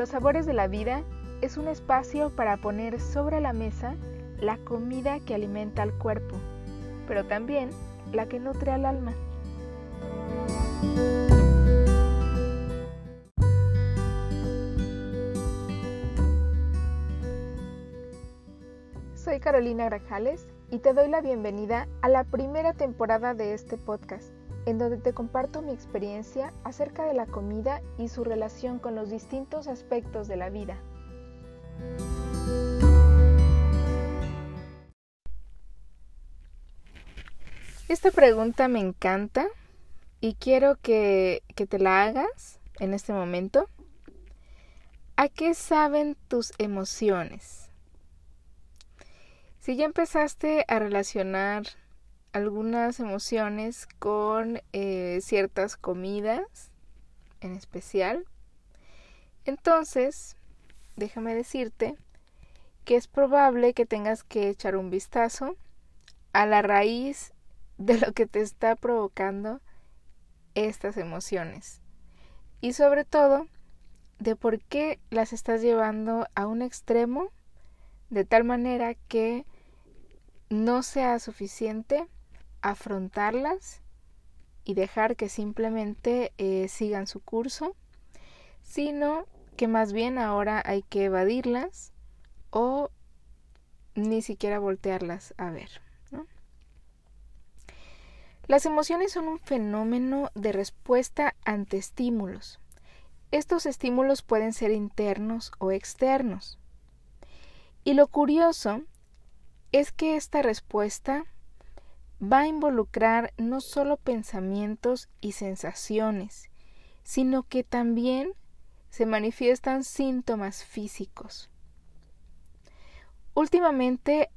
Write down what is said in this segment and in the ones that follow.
Los sabores de la vida es un espacio para poner sobre la mesa la comida que alimenta al cuerpo, pero también la que nutre al alma. Soy Carolina Grajales y te doy la bienvenida a la primera temporada de este podcast, en donde te comparto mi experiencia acerca de la comida y su relación con los distintos aspectos de la vida. Esta pregunta me encanta y quiero que, que te la hagas en este momento. ¿A qué saben tus emociones? Si ya empezaste a relacionar algunas emociones con eh, ciertas comidas en especial, entonces déjame decirte que es probable que tengas que echar un vistazo a la raíz de lo que te está provocando estas emociones. Y sobre todo de por qué las estás llevando a un extremo de tal manera que no sea suficiente afrontarlas y dejar que simplemente eh, sigan su curso, sino que más bien ahora hay que evadirlas o ni siquiera voltearlas a ver. Las emociones son un fenómeno de respuesta ante estímulos. Estos estímulos pueden ser internos o externos. Y lo curioso es que esta respuesta va a involucrar no solo pensamientos y sensaciones, sino que también se manifiestan síntomas físicos. Últimamente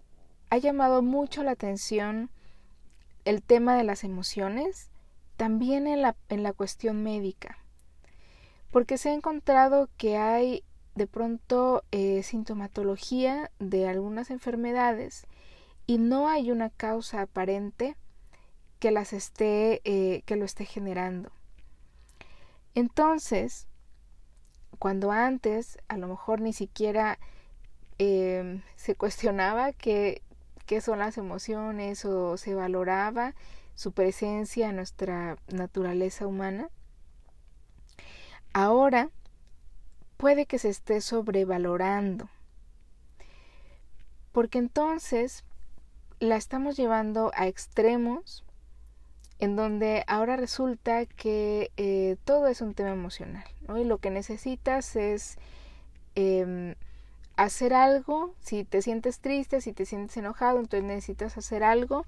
ha llamado mucho la atención el tema de las emociones, también en la, en la cuestión médica, porque se ha encontrado que hay de pronto eh, sintomatología de algunas enfermedades y no hay una causa aparente que las esté eh, que lo esté generando entonces cuando antes a lo mejor ni siquiera em, se cuestionaba qué son las emociones o se valoraba su presencia en nuestra naturaleza humana ahora puede que se esté sobrevalorando. Porque entonces la estamos llevando a extremos en donde ahora resulta que eh, todo es un tema emocional, Y lo que necesitas es em, hacer algo, si te sientes triste, si te sientes enojado, entonces necesitas hacer algo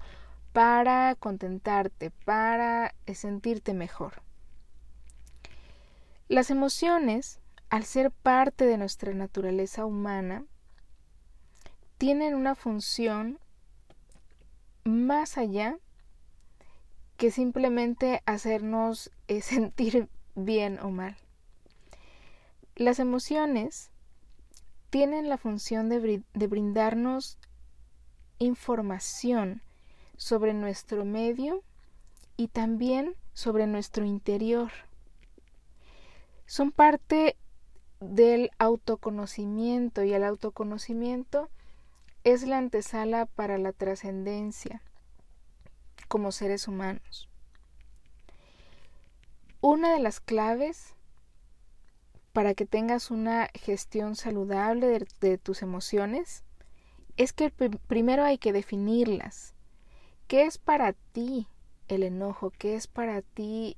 para contentarte, para eh, sentirte mejor. Las emociones al ser parte de nuestra naturaleza humana, tienen una función más allá que simplemente hacernos eh, sentir bien o mal. Las emociones tienen la función de, de brindarnos información sobre nuestro medio y también sobre nuestro interior. Son parte del autoconocimiento y el autoconocimiento es la antesala para la trascendencia como seres humanos. Una de las claves para que tengas una gestión saludable de, tus emociones es que primero hay que definirlas. ¿Qué es para ti el enojo? ¿Qué es para ti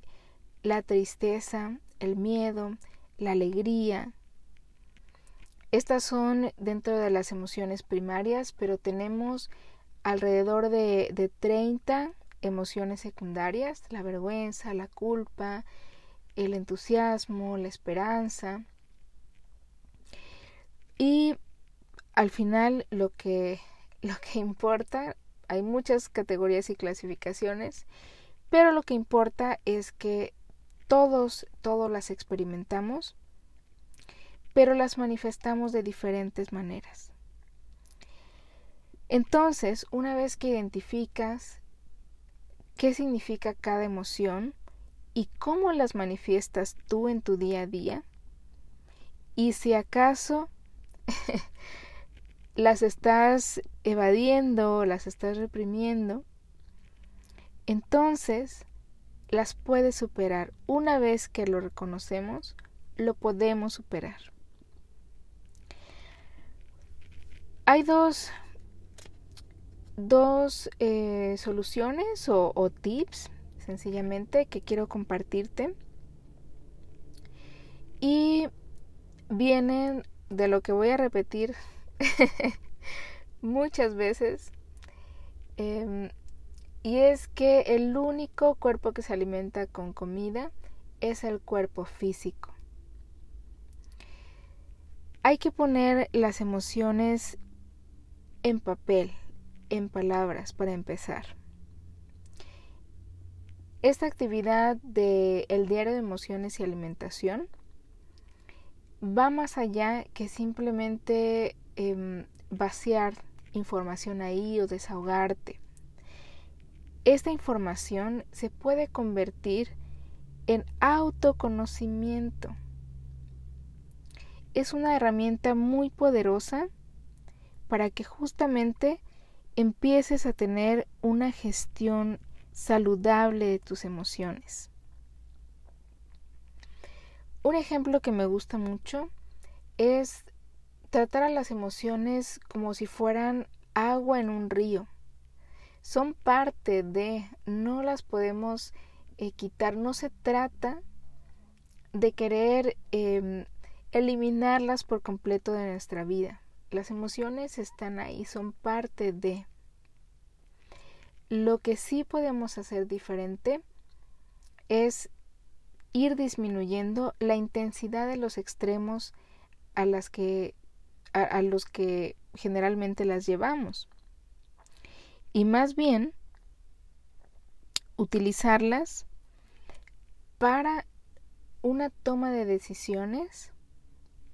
la tristeza, el miedo, la alegría. Estas son dentro de las emociones primarias, pero tenemos alrededor de, de 30 emociones secundarias, la vergüenza, la culpa, el entusiasmo, la esperanza. Y al final lo que, lo que importa, hay muchas categorías y clasificaciones, pero lo que importa es que todos, todos las experimentamos, pero las manifestamos de diferentes maneras. Entonces, una vez que identificas qué significa cada emoción y cómo las manifiestas tú en tu día a día, Y si acaso las estás evadiendo, las estás reprimiendo, entonces las puedes superar. Una vez que lo reconocemos, lo podemos superar. Hay dos, dos eh, soluciones o, tips, sencillamente, que quiero compartirte. Y vienen de lo que voy a repetir muchas veces. Em, y es que el único cuerpo que se alimenta con comida es el cuerpo físico. Hay que poner las emociones en papel, en palabras, para empezar. Esta actividad del el diario de emociones y alimentación va más allá que simplemente em, vaciar información ahí o desahogarte. Esta información se puede convertir en autoconocimiento. Es una herramienta muy poderosa para que justamente empieces a tener una gestión saludable de tus emociones. Un ejemplo que me gusta mucho es tratar a las emociones como si fueran agua en un río. Son parte de, no las podemos eh, quitar, no se trata de querer em, eliminarlas por completo de nuestra vida. Las emociones están ahí, son parte de. Lo que sí podemos hacer diferente es ir disminuyendo la intensidad de los extremos a las que a, los que generalmente las llevamos y más bien utilizarlas para una toma de decisiones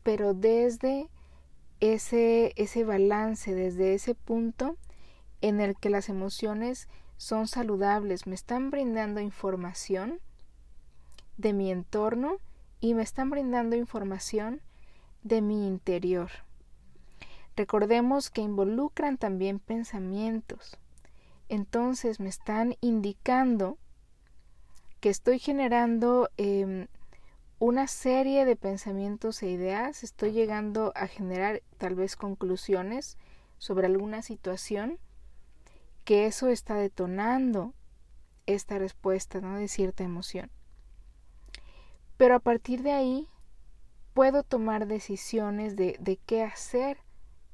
pero desde ese, ese balance, desde ese punto en el que las emociones son saludables, me están brindando información de mi entorno y me están brindando información de mi interior. Recordemos que involucran también pensamientos. Entonces me están indicando que estoy generando em, una serie de pensamientos e ideas, estoy llegando a generar tal vez conclusiones sobre alguna situación, que eso está detonando esta respuesta ¿no? de cierta emoción. Pero a partir de ahí puedo tomar decisiones de, de qué hacer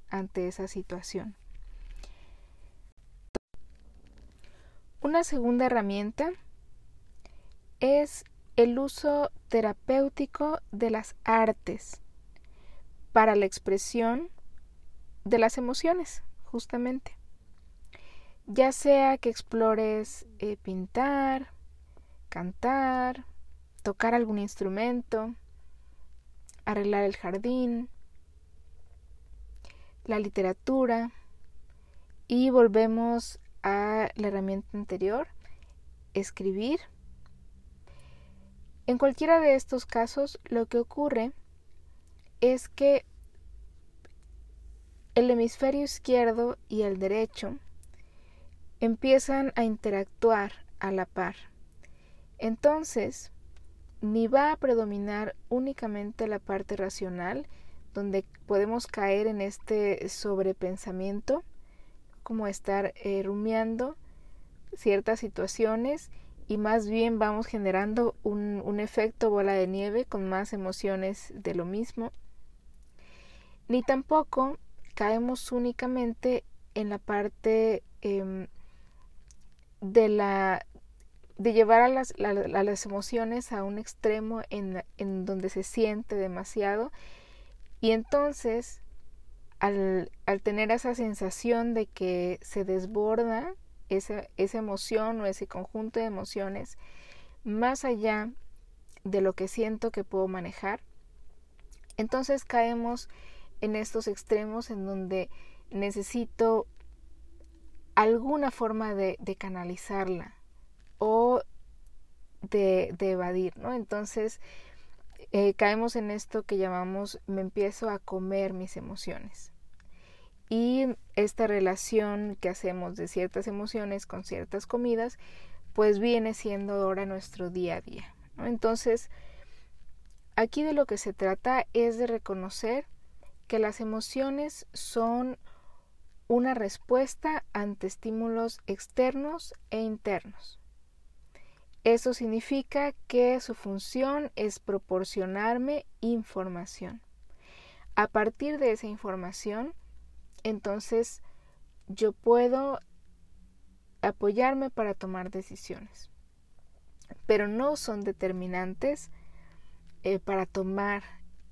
ante esa situación. Una segunda herramienta es el uso terapéutico de las artes para la expresión de las emociones, justamente. Ya sea que explores eh, pintar, cantar, tocar algún instrumento, arreglar el jardín, la literatura y volvemos a la herramienta anterior, escribir. En cualquiera de estos casos lo que ocurre es que el hemisferio izquierdo y el derecho empiezan a interactuar a la par. Entonces, ni va a predominar únicamente la parte racional, donde podemos caer en este sobrepensamiento, como estar eh, rumiando ciertas situaciones y más bien vamos generando un, un, efecto bola de nieve con más emociones de lo mismo. Ni tampoco caemos únicamente en la parte eh, de la de llevar a las, las emociones a un extremo en, en, donde se siente demasiado y entonces al, al, tener esa sensación de que se desborda esa, esa emoción o ese conjunto de emociones más allá de lo que siento que puedo manejar, entonces caemos en estos extremos en donde necesito alguna forma de, canalizarla o de, de, evadir, ¿no? Entonces, eh, caemos en esto que llamamos me empiezo a comer mis emociones. Y esta relación que hacemos de ciertas emociones con ciertas comidas, pues viene siendo ahora nuestro día a día. Entonces, aquí de lo que se trata es de reconocer que las emociones son una respuesta ante estímulos externos e internos. Eso significa que su función es proporcionarme información. A partir de esa información, entonces yo puedo apoyarme para tomar decisiones, pero no son determinantes eh, para tomar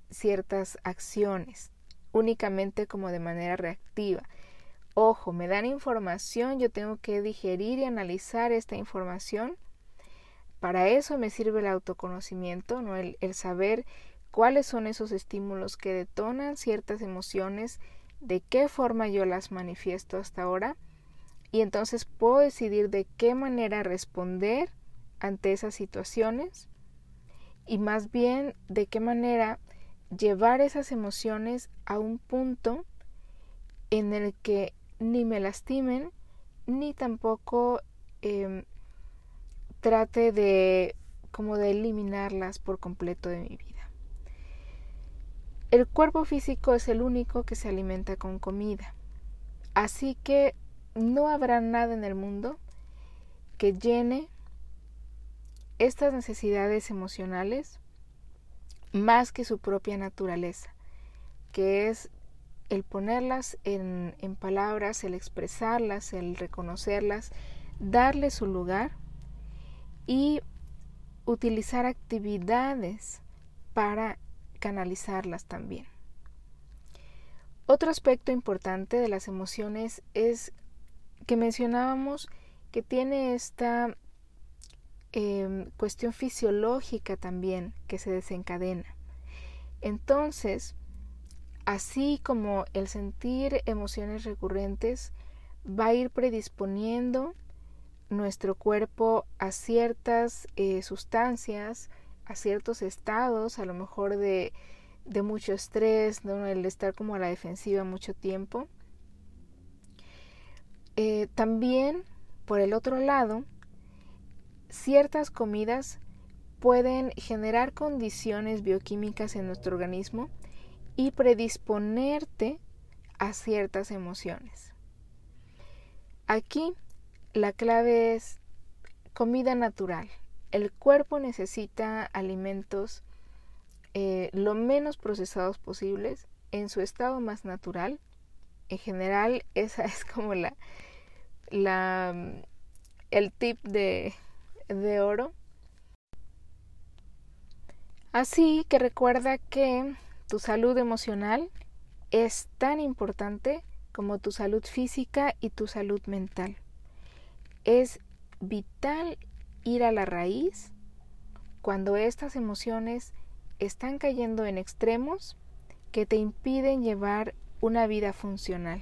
ciertas acciones, únicamente como de manera reactiva. Ojo, me dan información, yo tengo que digerir y analizar esta información para eso me sirve el autoconocimiento, ¿no? el, el saber cuáles son esos estímulos que detonan ciertas emociones, de qué forma yo las manifiesto hasta ahora, y entonces puedo decidir de qué manera responder ante esas situaciones y más bien de qué manera llevar esas emociones a un punto en el que ni me lastimen ni tampoco eh, trate de como de eliminarlas por completo de mi vida. El cuerpo físico es el único que se alimenta con comida. Así que no habrá nada en el mundo que llene estas necesidades emocionales más que su propia naturaleza, que es el ponerlas en, palabras, el expresarlas, el reconocerlas, darle su lugar y utilizar actividades para canalizarlas también. Otro aspecto importante de las emociones es que mencionábamos que tiene esta em, cuestión fisiológica también que se desencadena. Entonces, así como el sentir emociones recurrentes va a ir predisponiendo nuestro cuerpo a ciertas eh, sustancias, a ciertos estados, a lo mejor de, de mucho estrés, ¿no? el estar como a la defensiva mucho tiempo. Eh, también, por el otro lado, ciertas comidas pueden generar condiciones bioquímicas en nuestro organismo y predisponerte a ciertas emociones. Aquí la clave es comida natural. El cuerpo necesita alimentos eh, lo menos procesados posibles en su estado más natural. En general, esa es como la, la el tip de, de oro. Así que recuerda que tu salud emocional es tan importante como tu salud física y tu salud mental es vital ir a la raíz cuando estas emociones están cayendo en extremos que te impiden llevar una vida funcional.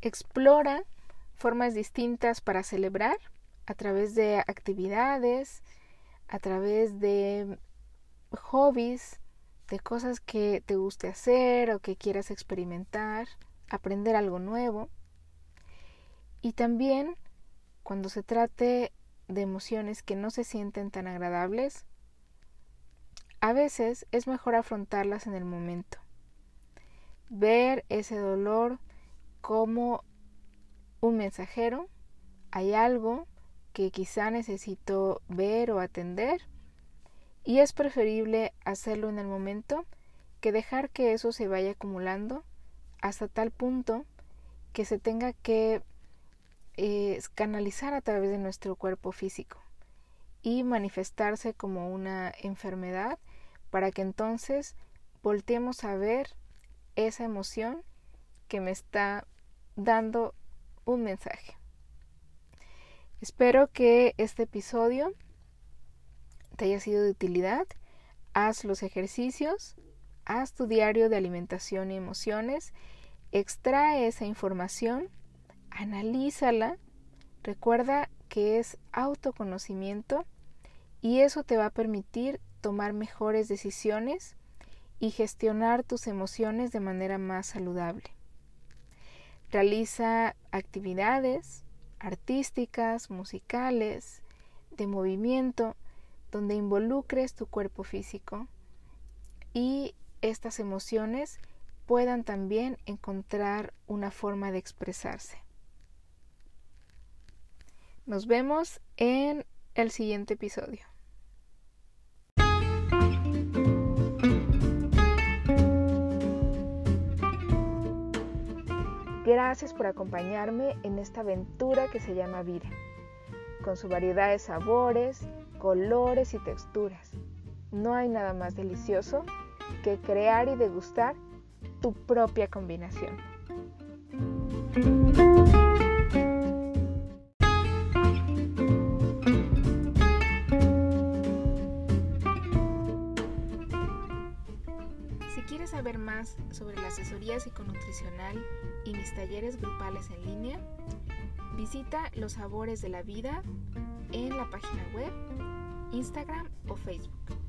Explora formas distintas para celebrar a través de actividades, a través de hobbies, de cosas que te guste hacer o que quieras experimentar, aprender algo nuevo. Y también cuando se trate de emociones que no se sienten tan agradables, a veces es mejor afrontarlas en el momento. Ver ese dolor como un mensajero, hay algo que quizá necesito ver o atender y es preferible hacerlo en el momento que dejar que eso se vaya acumulando hasta tal punto que se tenga que eh, canalizar a través de nuestro cuerpo físico y manifestarse como una enfermedad para que entonces volteemos a ver esa emoción que me está dando un mensaje. Espero que este episodio te haya sido de utilidad, haz los ejercicios, haz tu diario de alimentación y emociones, extrae esa información, analízala. Recuerda que es autoconocimiento y eso te va a permitir tomar mejores decisiones y gestionar tus emociones de manera más saludable. Realiza actividades artísticas, musicales, de movimiento, donde involucres tu cuerpo físico y estas emociones puedan también encontrar una forma de expresarse. Nos vemos en el siguiente episodio. Gracias por acompañarme en esta aventura que se llama vida, con su variedad de sabores, colores y texturas. No hay nada más delicioso que crear y degustar tu propia combinación. Si quieres saber más sobre la asesoría psiconutricional y mis talleres grupales en línea, visita Los Sabores de la Vida en la página web, Instagram o Facebook.